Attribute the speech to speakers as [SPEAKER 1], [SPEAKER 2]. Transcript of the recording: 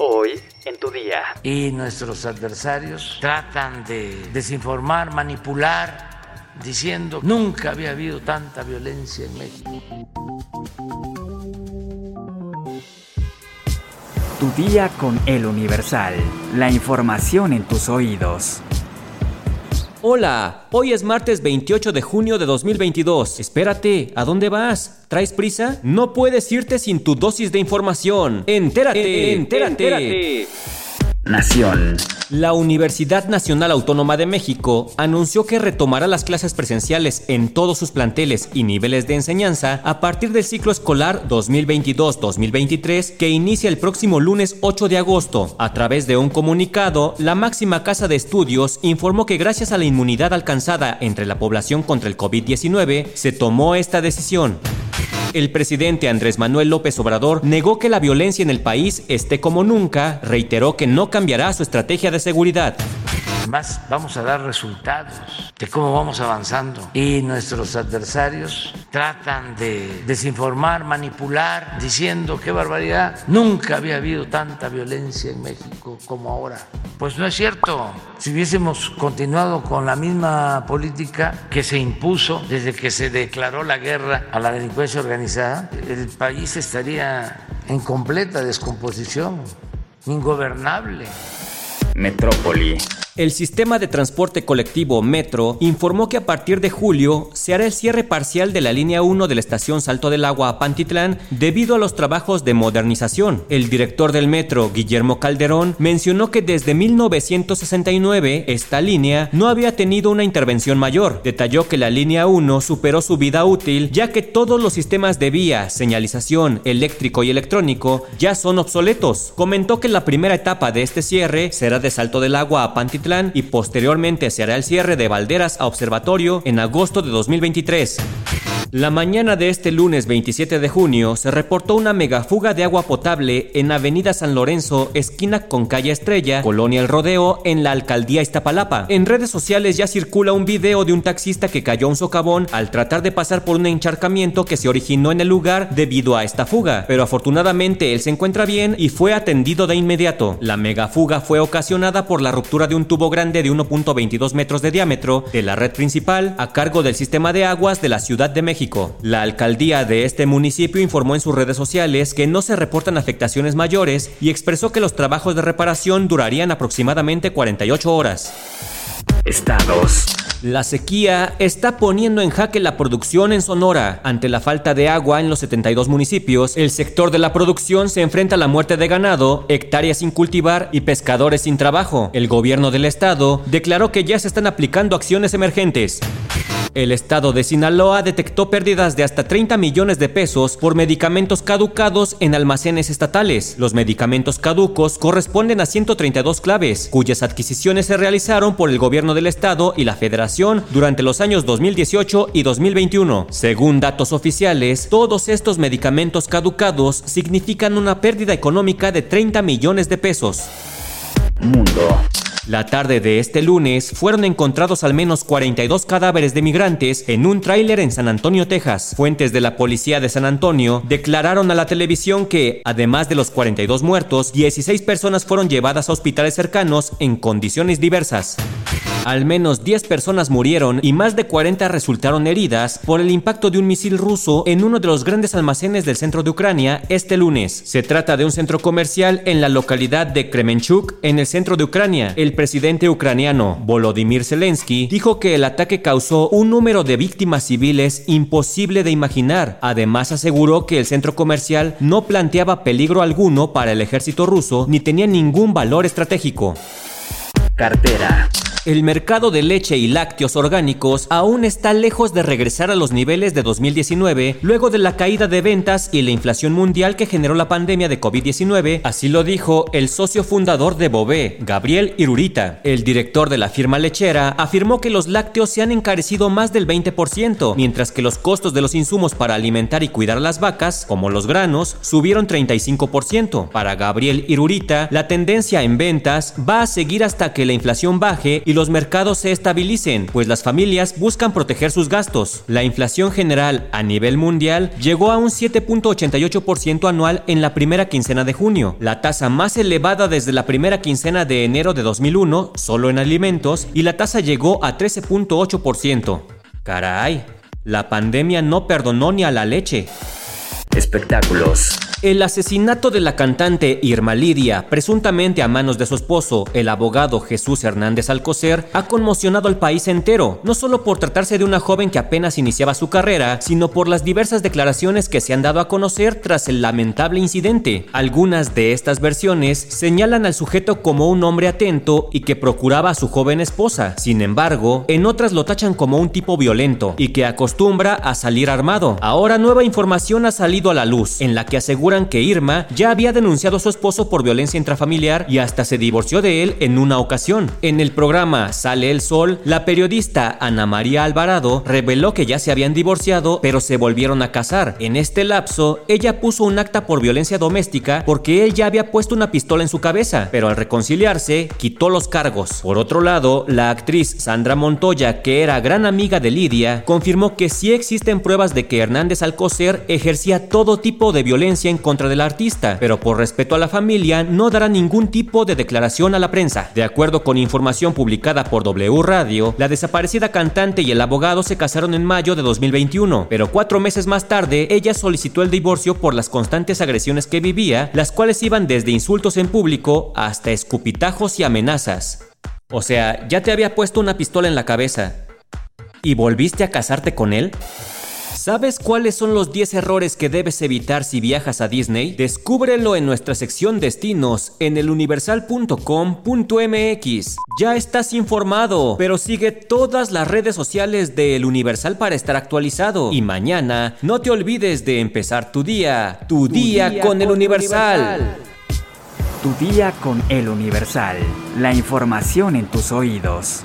[SPEAKER 1] Hoy en tu día.
[SPEAKER 2] Y nuestros adversarios tratan de desinformar, manipular, diciendo nunca había habido tanta violencia en México.
[SPEAKER 1] Tu día con el Universal. La información en tus oídos.
[SPEAKER 3] Hola, hoy es martes 28 de junio de 2022. Espérate, ¿a dónde vas? ¿Traes prisa? No puedes irte sin tu dosis de información. Entérate, entérate. entérate.
[SPEAKER 1] Nación.
[SPEAKER 3] La Universidad Nacional Autónoma de México anunció que retomará las clases presenciales en todos sus planteles y niveles de enseñanza a partir del ciclo escolar 2022-2023 que inicia el próximo lunes 8 de agosto. A través de un comunicado, la máxima casa de estudios informó que gracias a la inmunidad alcanzada entre la población contra el COVID-19 se tomó esta decisión. El presidente Andrés Manuel López Obrador negó que la violencia en el país esté como nunca, reiteró que no cambiará su estrategia de seguridad.
[SPEAKER 2] Más vamos a dar resultados de cómo vamos avanzando y nuestros adversarios tratan de desinformar, manipular, diciendo qué barbaridad, nunca había habido tanta violencia en México como ahora. Pues no es cierto. Si hubiésemos continuado con la misma política que se impuso desde que se declaró la guerra a la delincuencia organizada, el país estaría en completa descomposición, ingobernable.
[SPEAKER 1] Metrópoli.
[SPEAKER 3] El sistema de transporte colectivo Metro informó que a partir de julio se hará el cierre parcial de la línea 1 de la estación Salto del Agua a Pantitlán debido a los trabajos de modernización. El director del Metro, Guillermo Calderón, mencionó que desde 1969 esta línea no había tenido una intervención mayor. Detalló que la línea 1 superó su vida útil ya que todos los sistemas de vía, señalización, eléctrico y electrónico ya son obsoletos. Comentó que la primera etapa de este cierre será de Salto del Agua a Pantitlán y posteriormente se hará el cierre de Valderas a Observatorio en agosto de 2023. La mañana de este lunes 27 de junio se reportó una megafuga de agua potable en Avenida San Lorenzo, esquina con calle Estrella, Colonia El Rodeo, en la alcaldía Iztapalapa. En redes sociales ya circula un video de un taxista que cayó a un socavón al tratar de pasar por un encharcamiento que se originó en el lugar debido a esta fuga, pero afortunadamente él se encuentra bien y fue atendido de inmediato. La megafuga fue ocasionada por la ruptura de un tubo grande de 1.22 metros de diámetro de la red principal a cargo del sistema de aguas de la Ciudad de México la alcaldía de este municipio informó en sus redes sociales que no se reportan afectaciones mayores y expresó que los trabajos de reparación durarían aproximadamente 48 horas.
[SPEAKER 1] Estados.
[SPEAKER 3] La sequía está poniendo en jaque la producción en Sonora. Ante la falta de agua en los 72 municipios, el sector de la producción se enfrenta a la muerte de ganado, hectáreas sin cultivar y pescadores sin trabajo. El gobierno del estado declaró que ya se están aplicando acciones emergentes. El estado de Sinaloa detectó pérdidas de hasta 30 millones de pesos por medicamentos caducados en almacenes estatales. Los medicamentos caducos corresponden a 132 claves, cuyas adquisiciones se realizaron por el gobierno del estado y la federación durante los años 2018 y 2021. Según datos oficiales, todos estos medicamentos caducados significan una pérdida económica de 30 millones de pesos.
[SPEAKER 1] Mundo.
[SPEAKER 3] La tarde de este lunes fueron encontrados al menos 42 cadáveres de migrantes en un tráiler en San Antonio, Texas. Fuentes de la policía de San Antonio declararon a la televisión que, además de los 42 muertos, 16 personas fueron llevadas a hospitales cercanos en condiciones diversas. Al menos 10 personas murieron y más de 40 resultaron heridas por el impacto de un misil ruso en uno de los grandes almacenes del centro de Ucrania este lunes. Se trata de un centro comercial en la localidad de Kremenchuk, en el centro de Ucrania. El presidente ucraniano Volodymyr Zelensky dijo que el ataque causó un número de víctimas civiles imposible de imaginar. Además aseguró que el centro comercial no planteaba peligro alguno para el ejército ruso ni tenía ningún valor estratégico.
[SPEAKER 1] Cartera.
[SPEAKER 3] El mercado de leche y lácteos orgánicos aún está lejos de regresar a los niveles de 2019 luego de la caída de ventas y la inflación mundial que generó la pandemia de COVID-19, así lo dijo el socio fundador de Bobé, Gabriel Irurita. El director de la firma lechera afirmó que los lácteos se han encarecido más del 20%, mientras que los costos de los insumos para alimentar y cuidar a las vacas, como los granos, subieron 35%. Para Gabriel Irurita, la tendencia en ventas va a seguir hasta que la inflación baje y los mercados se estabilicen, pues las familias buscan proteger sus gastos. La inflación general a nivel mundial llegó a un 7.88% anual en la primera quincena de junio, la tasa más elevada desde la primera quincena de enero de 2001, solo en alimentos, y la tasa llegó a 13.8%. Caray, la pandemia no perdonó ni a la leche.
[SPEAKER 1] Espectáculos.
[SPEAKER 3] El asesinato de la cantante Irma Lidia, presuntamente a manos de su esposo, el abogado Jesús Hernández Alcocer, ha conmocionado al país entero, no solo por tratarse de una joven que apenas iniciaba su carrera, sino por las diversas declaraciones que se han dado a conocer tras el lamentable incidente. Algunas de estas versiones señalan al sujeto como un hombre atento y que procuraba a su joven esposa. Sin embargo, en otras lo tachan como un tipo violento y que acostumbra a salir armado. Ahora nueva información ha salido a la luz, en la que asegura que Irma ya había denunciado a su esposo por violencia intrafamiliar y hasta se divorció de él en una ocasión. En el programa Sale el Sol, la periodista Ana María Alvarado reveló que ya se habían divorciado, pero se volvieron a casar. En este lapso, ella puso un acta por violencia doméstica porque él ya había puesto una pistola en su cabeza, pero al reconciliarse, quitó los cargos. Por otro lado, la actriz Sandra Montoya, que era gran amiga de Lidia, confirmó que sí existen pruebas de que Hernández Alcocer ejercía todo tipo de violencia en contra del artista, pero por respeto a la familia no dará ningún tipo de declaración a la prensa. De acuerdo con información publicada por W Radio, la desaparecida cantante y el abogado se casaron en mayo de 2021, pero cuatro meses más tarde ella solicitó el divorcio por las constantes agresiones que vivía, las cuales iban desde insultos en público hasta escupitajos y amenazas. O sea, ya te había puesto una pistola en la cabeza. ¿Y volviste a casarte con él? ¿Sabes cuáles son los 10 errores que debes evitar si viajas a Disney? Descúbrelo en nuestra sección Destinos en eluniversal.com.mx. Ya estás informado, pero sigue todas las redes sociales de El Universal para estar actualizado. Y mañana no te olvides de empezar tu día, tu, día, con, El Universal.
[SPEAKER 1] Tu día con El Universal. La información en tus oídos.